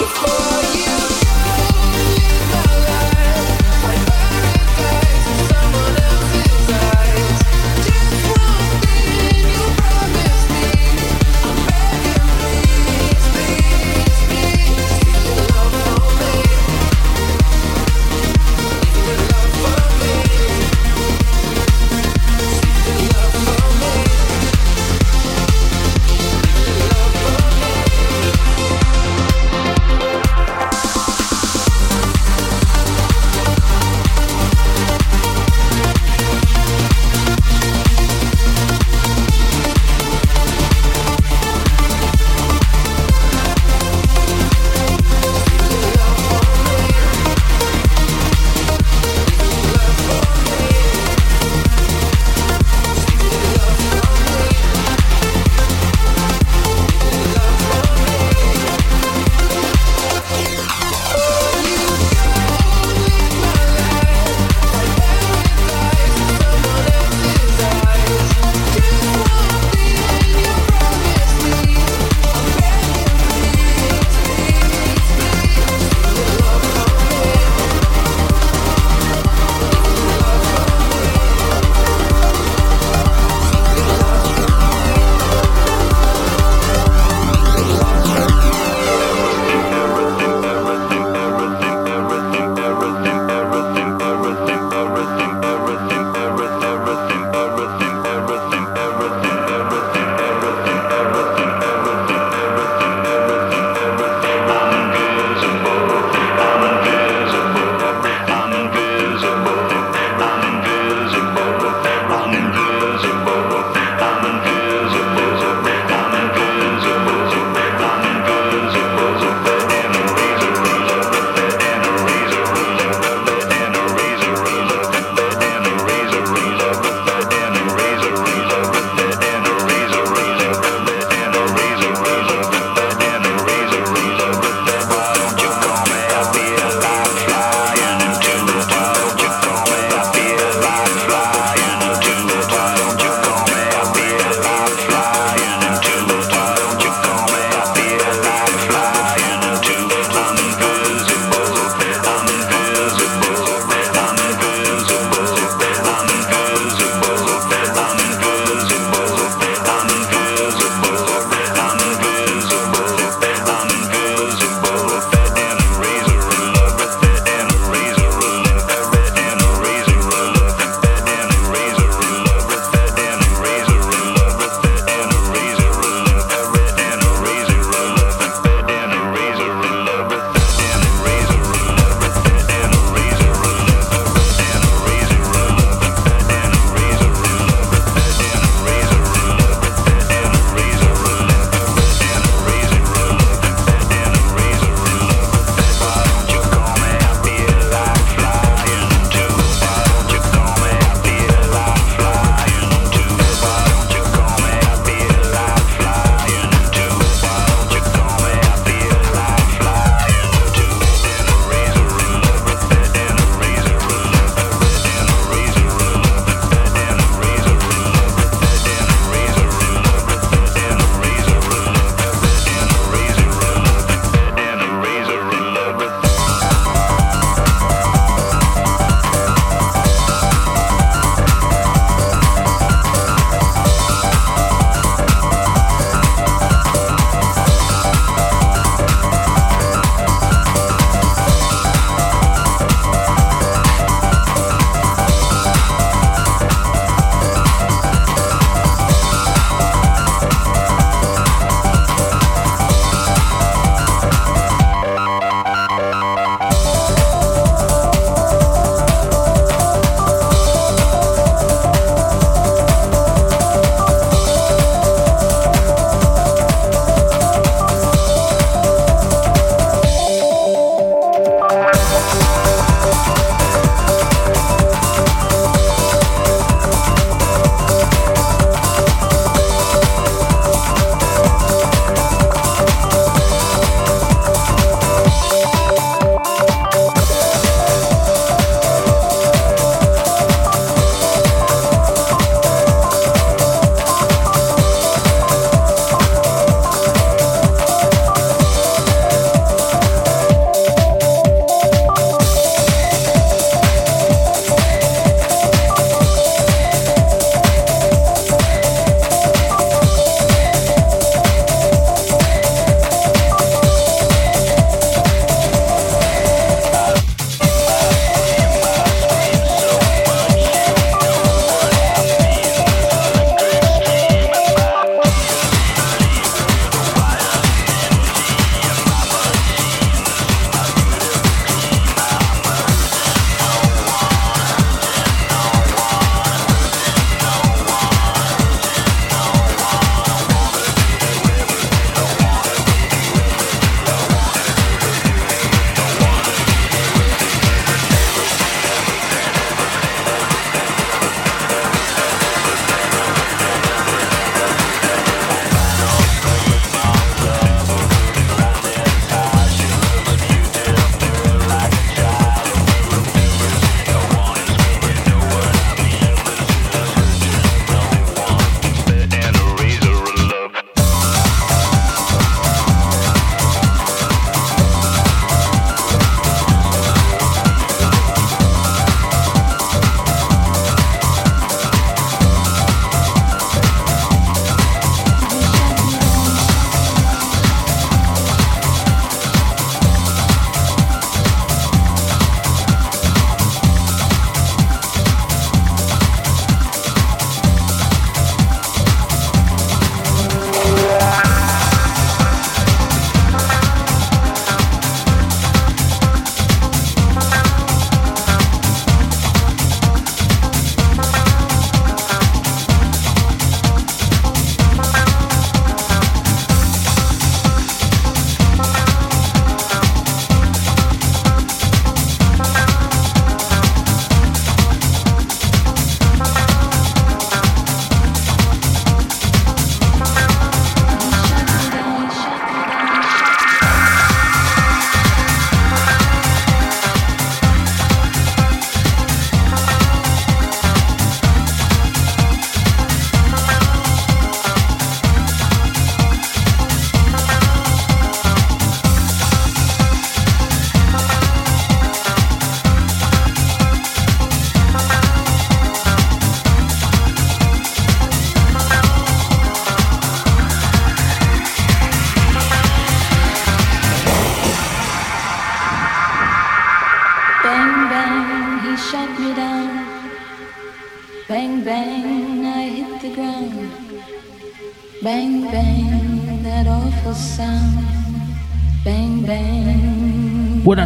before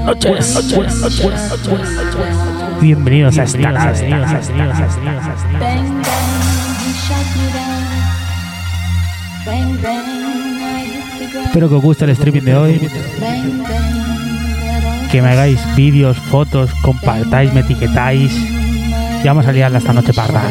noches. Bienvenidos a esta casa. Bang, bang. Espero que os guste el streaming de hoy. Que me hagáis vídeos, fotos, compartáis, me etiquetáis. Y vamos a liarla esta noche parda.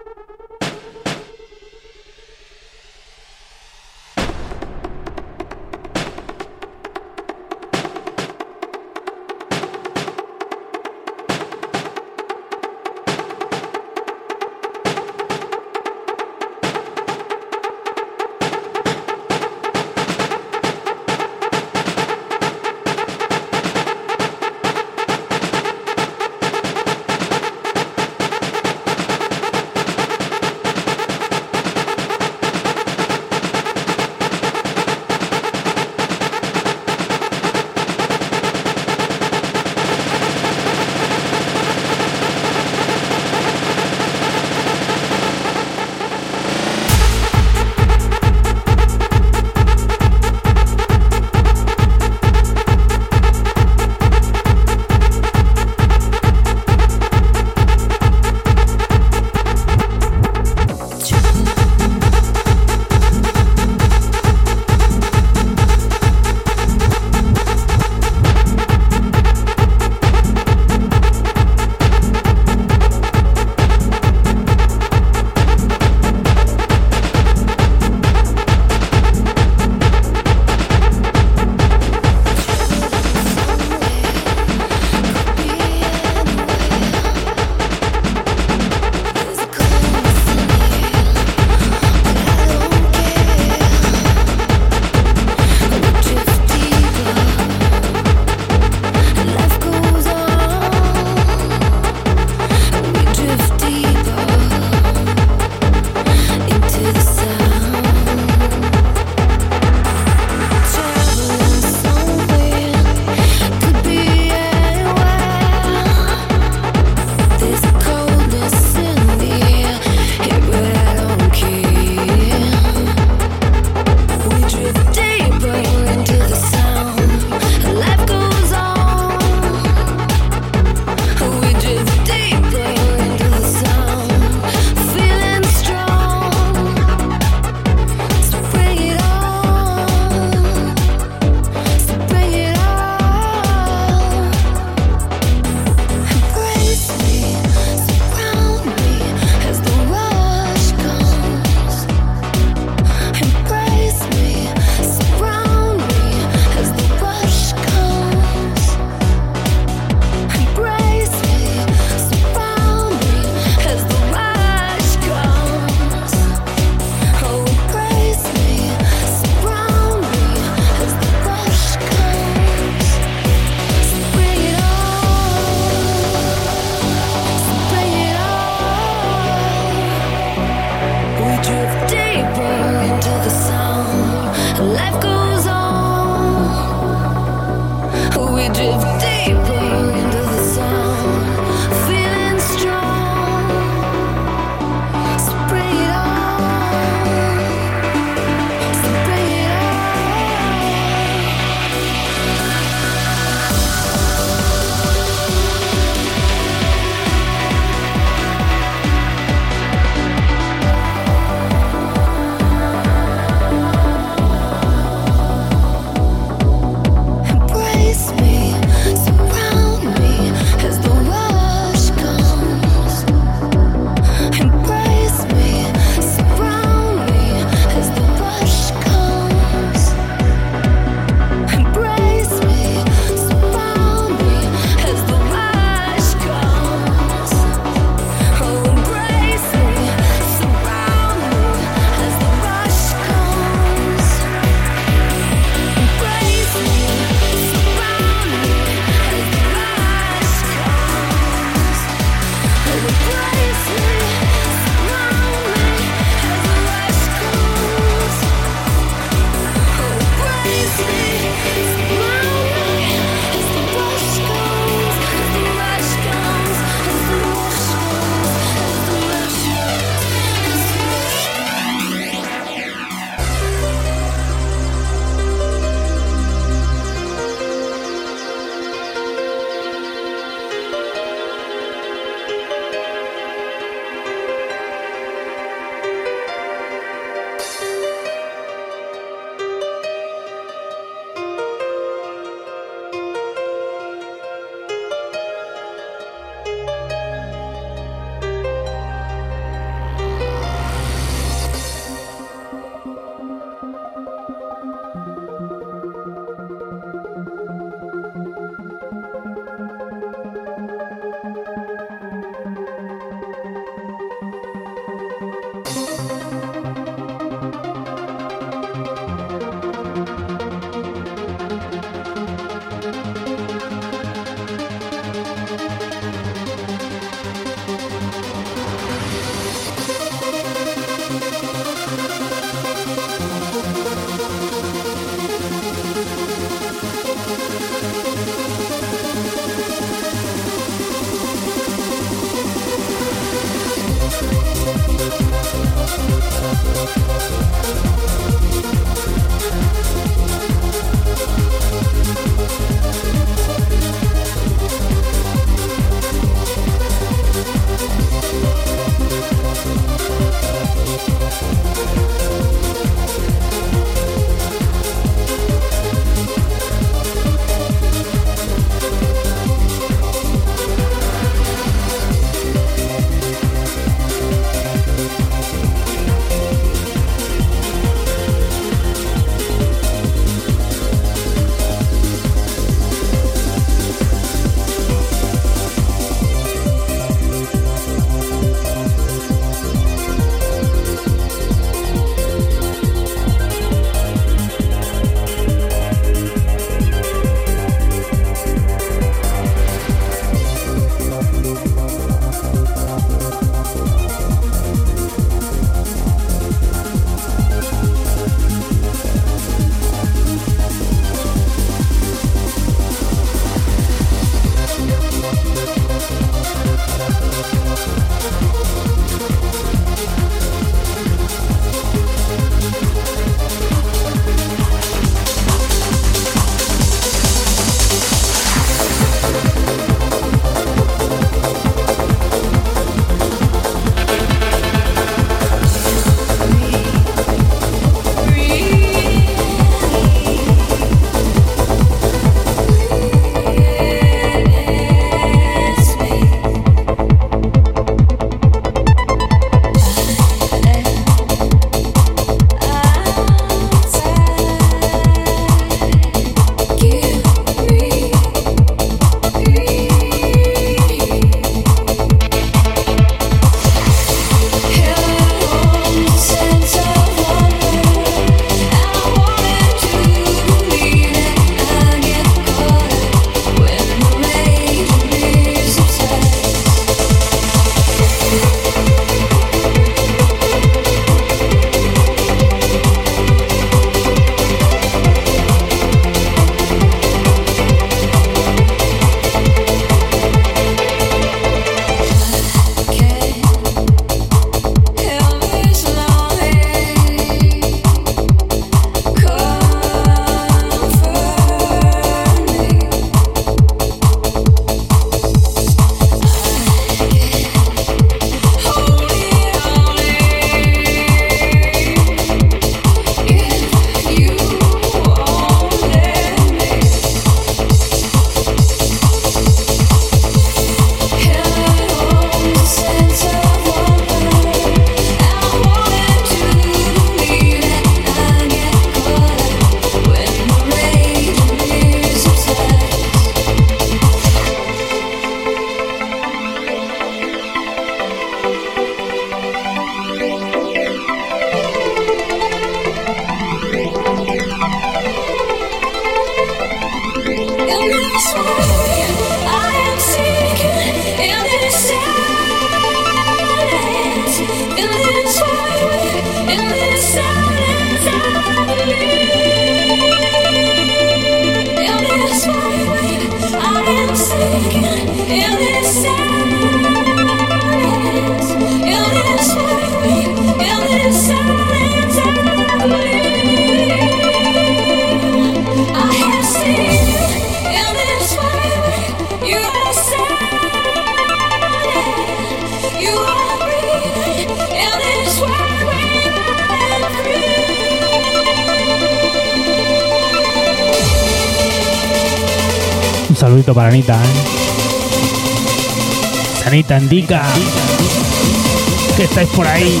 Anita, indica que estáis por ahí.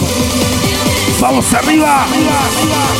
¡Vamos! ¡Arriba, arriba, arriba!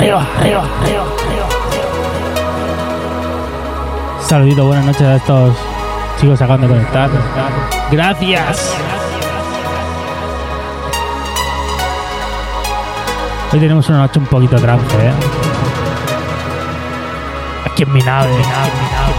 Arriba, arriba, arriba, arriba. Saludito, buenas noches a estos chicos que acaban conectar. Gracias. Hoy tenemos una noche un poquito trance, ¿eh? Aquí en mi nave, nave, mi nave,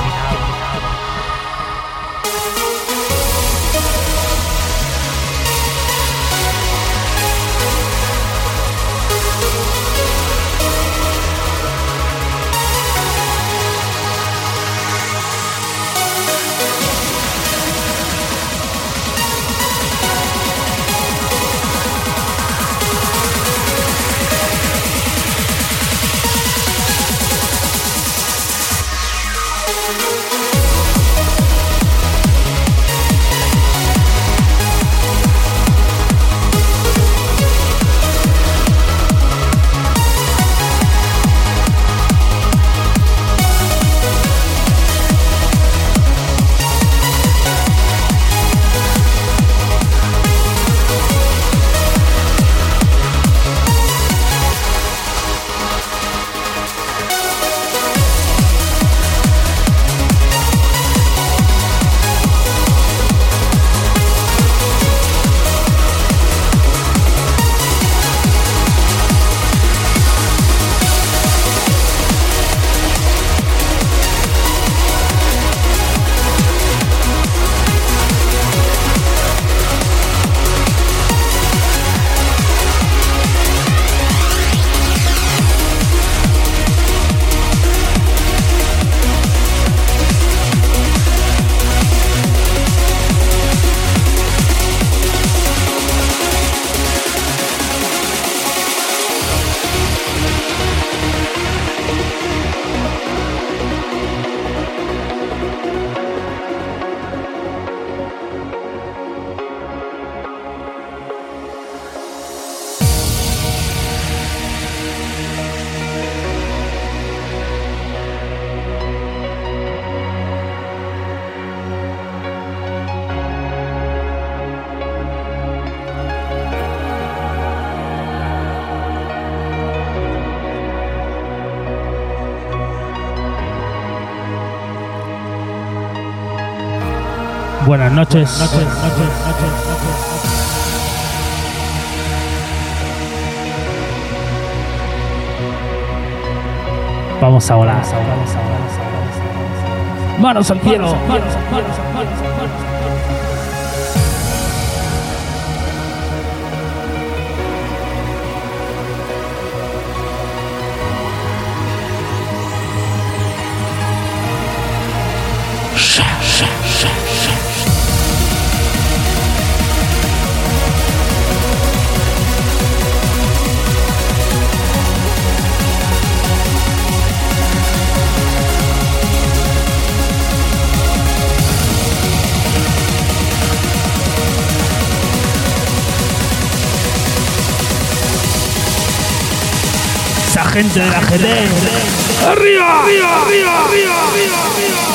mi nave. Buenas noches. Vamos a volar. Manos al cielo. Gente de la GT. ¡Arriba! ¡Arriba! ¡Arriba! ¡Arriba!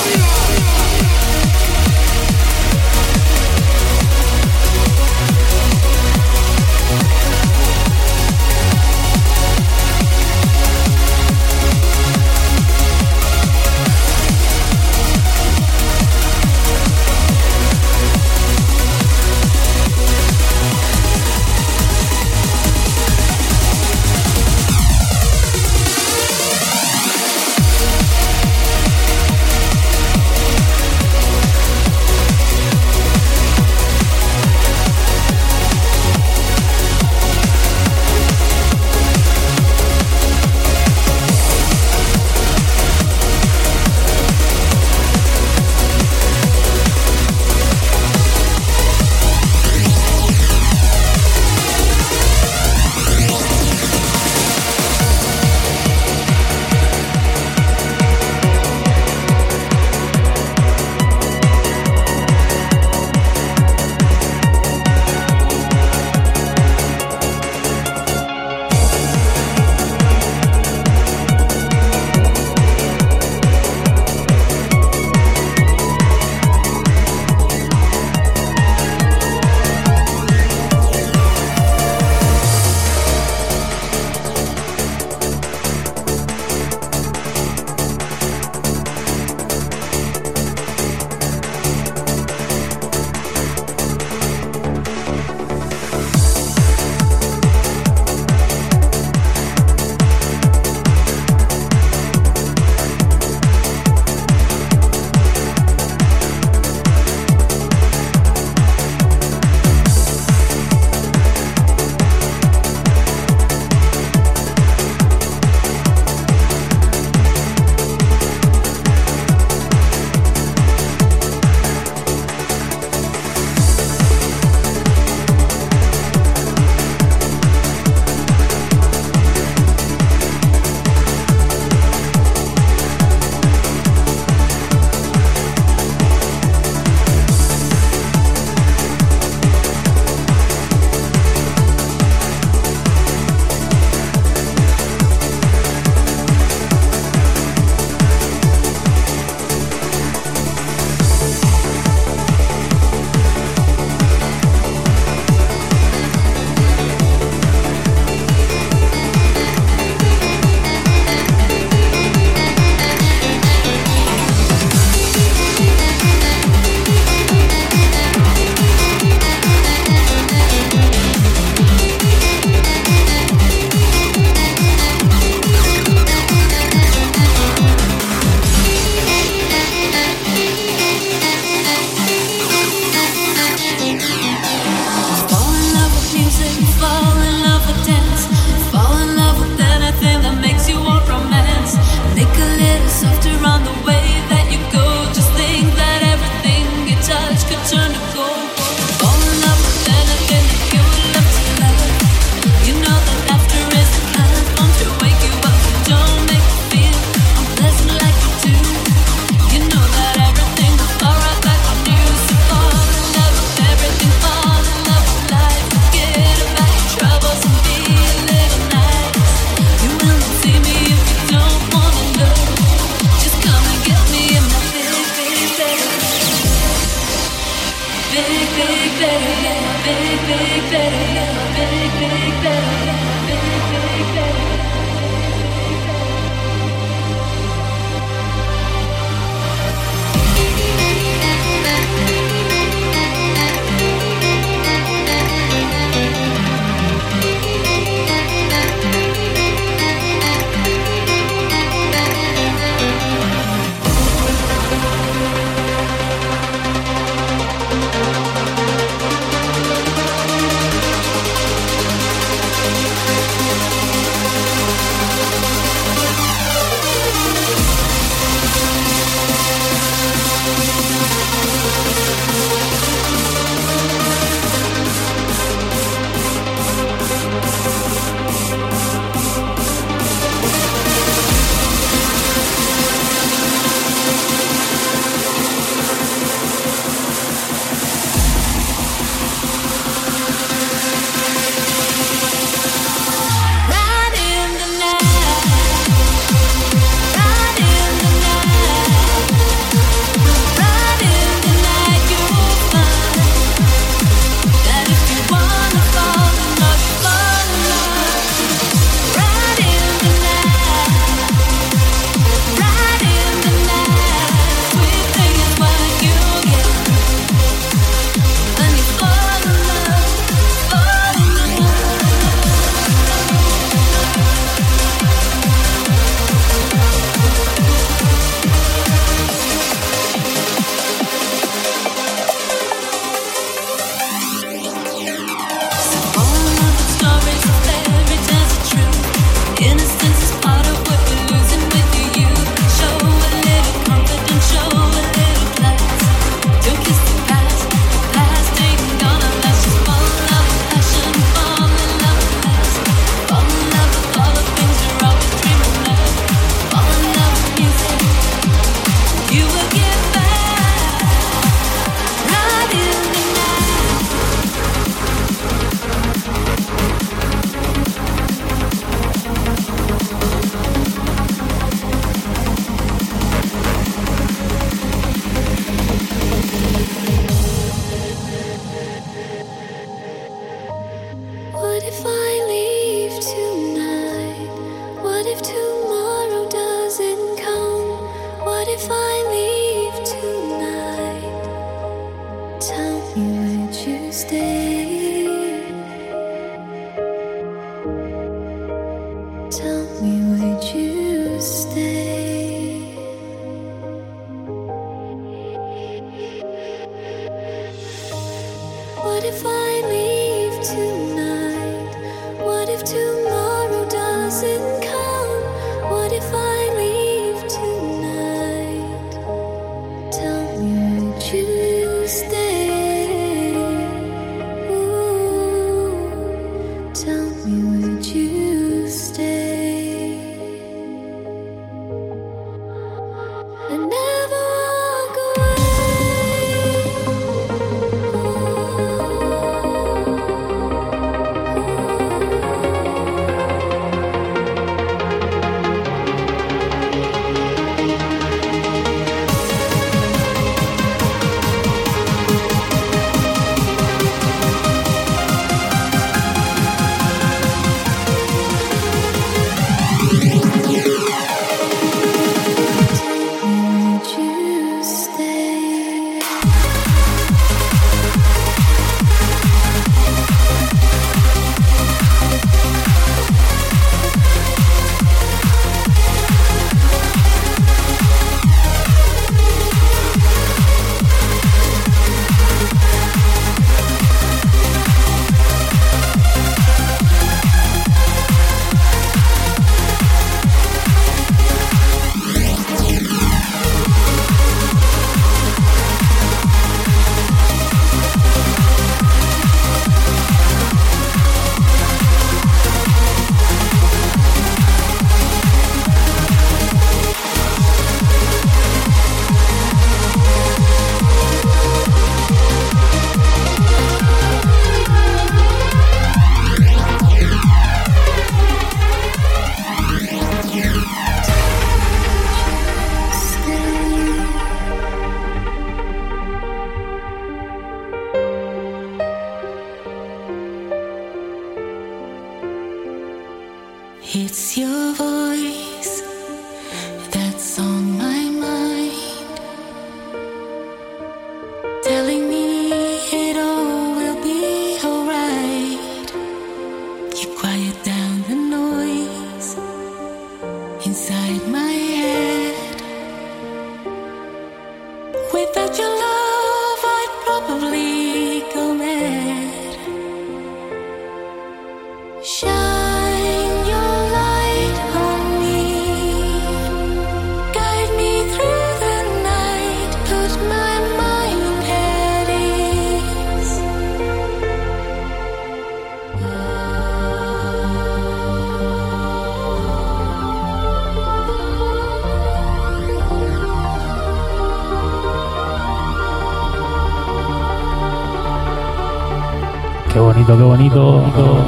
Qué bonito. subimos.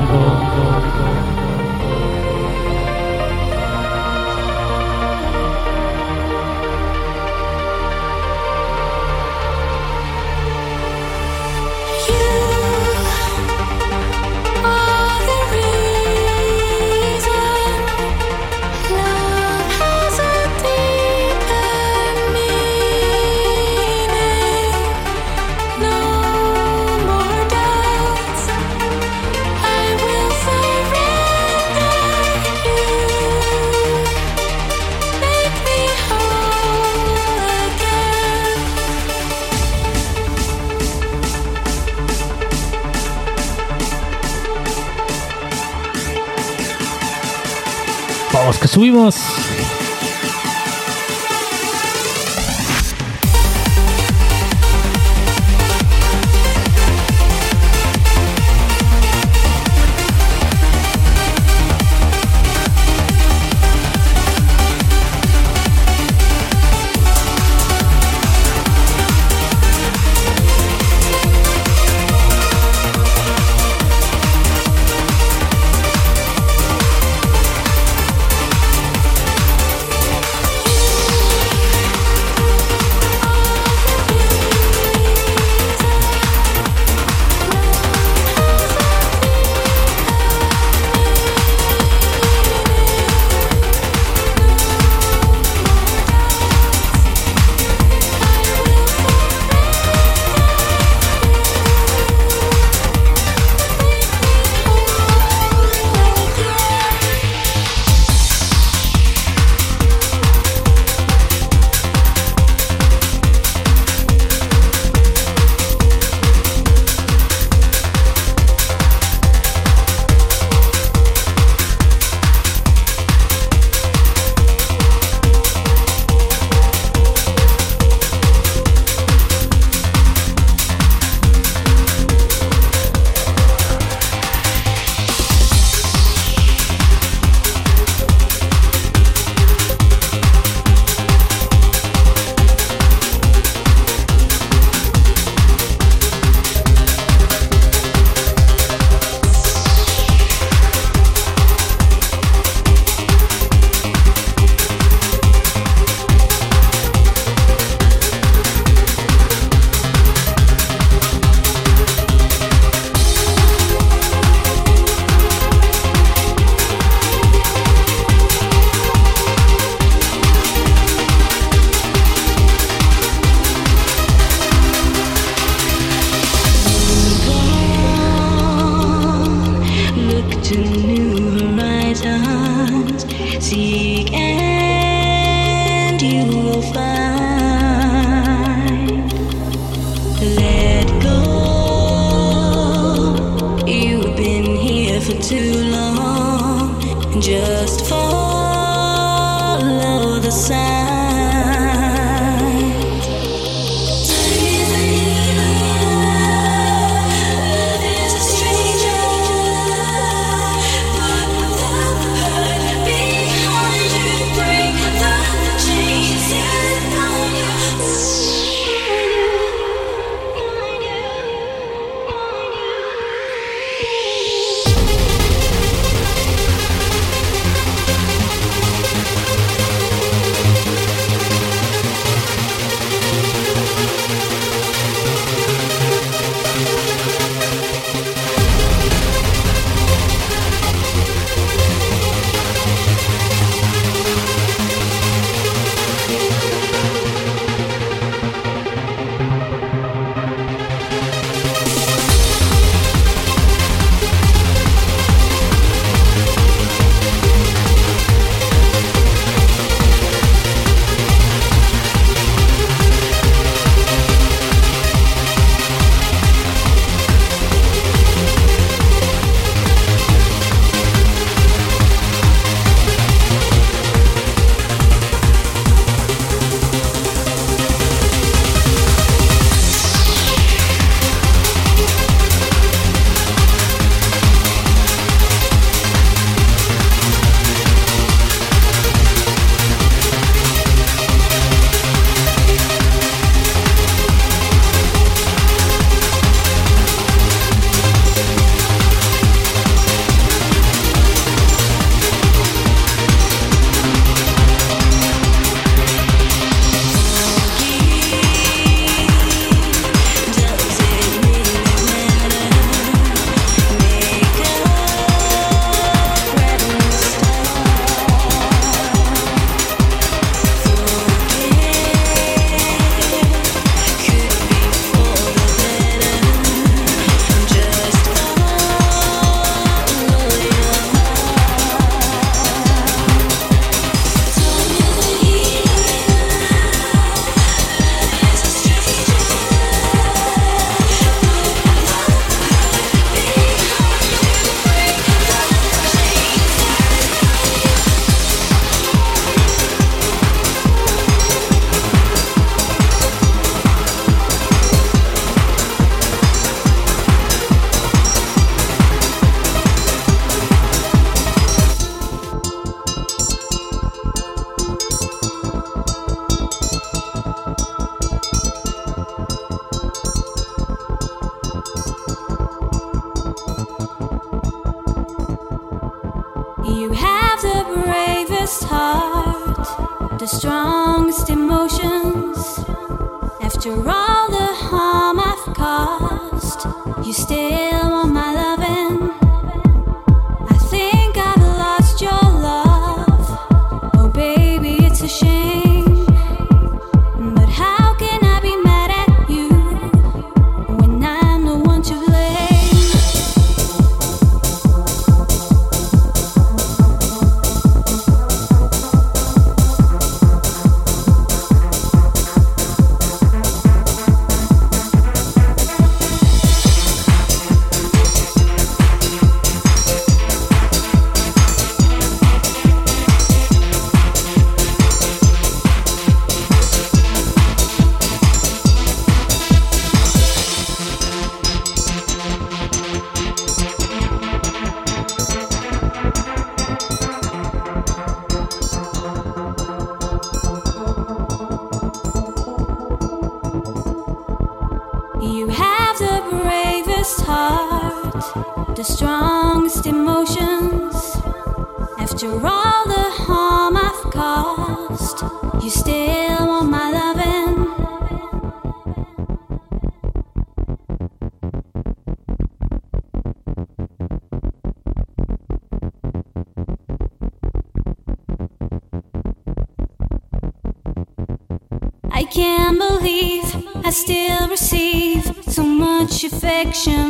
Action.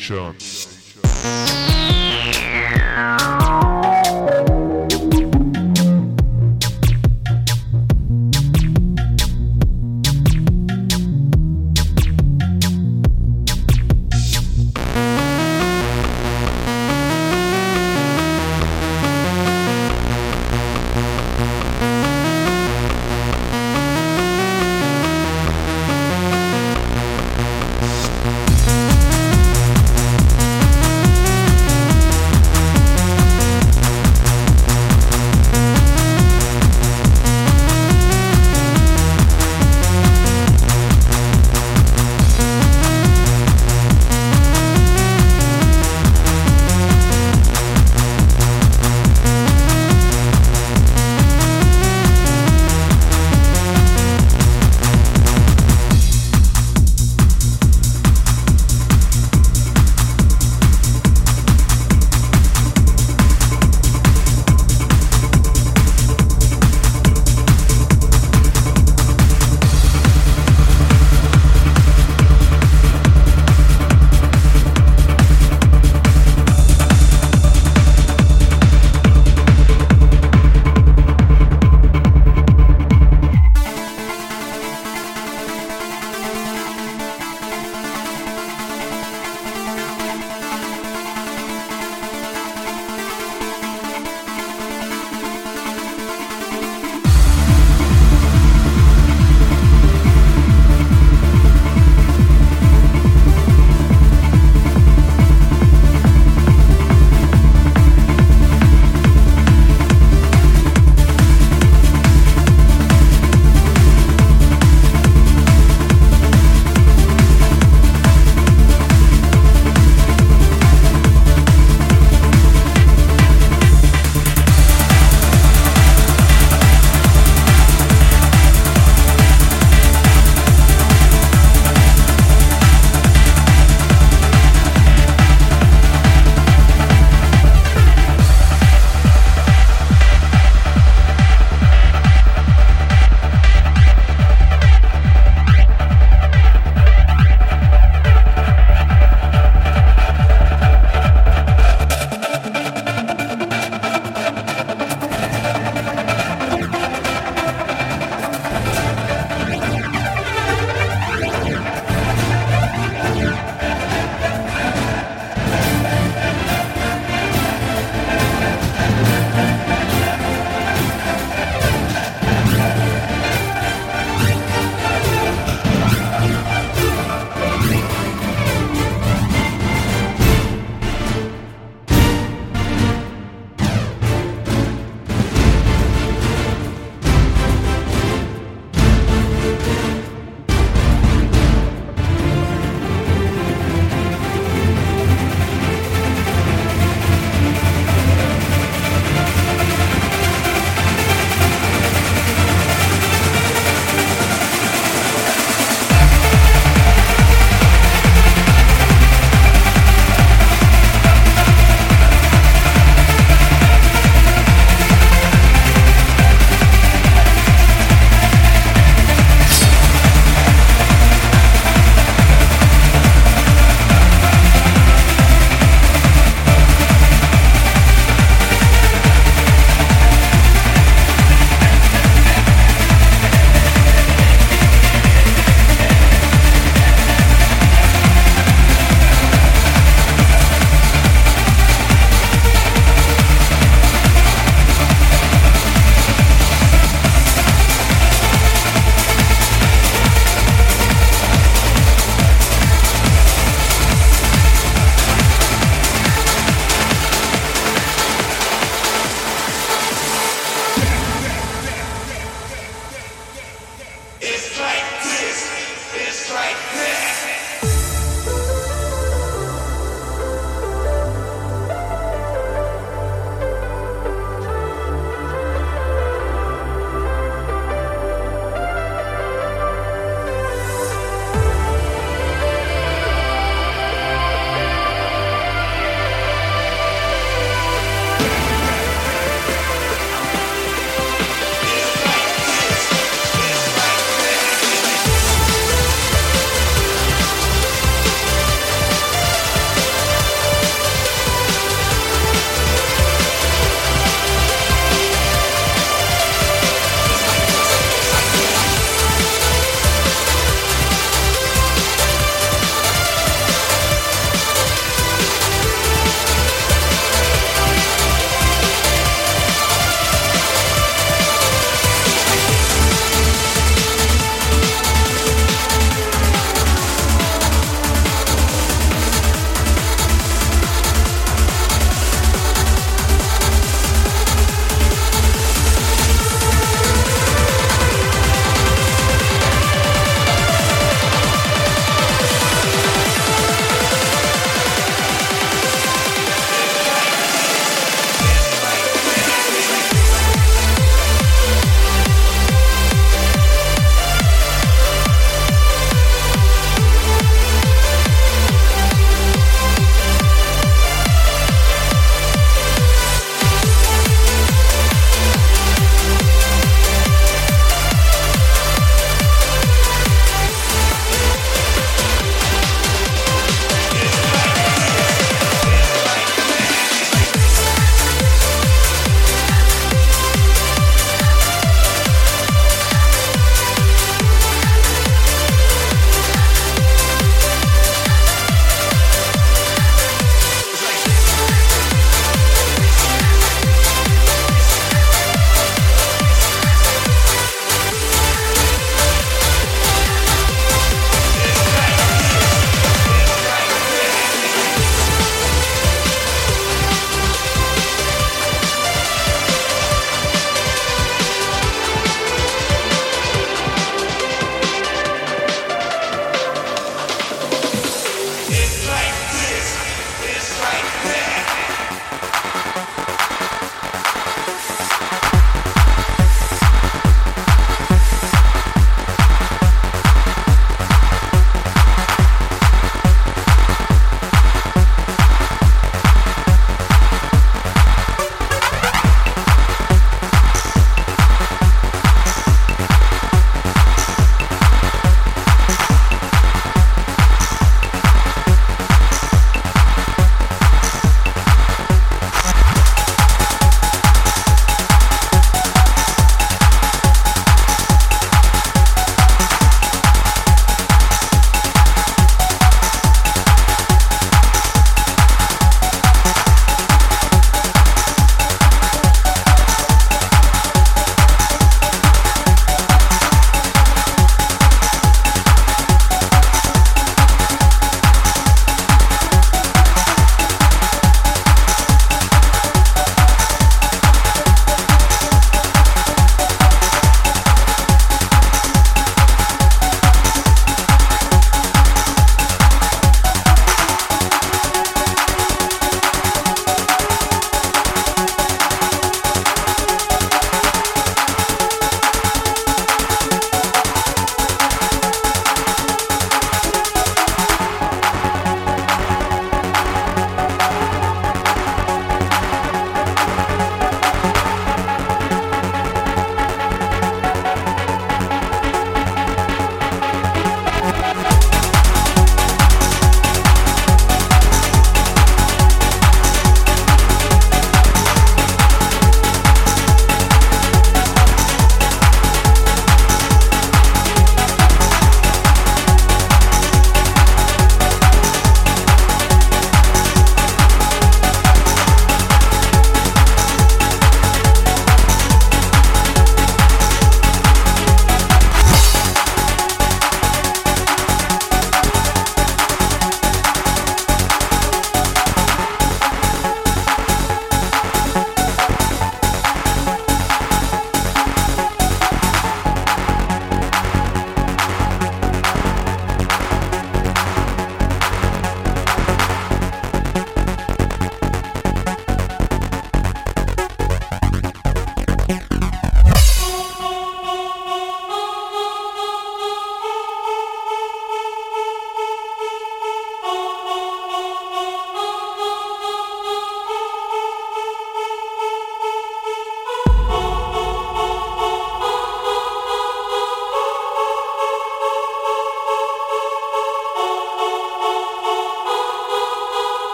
Shots.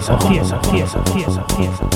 Vámonos al cielo, cielo, cielo,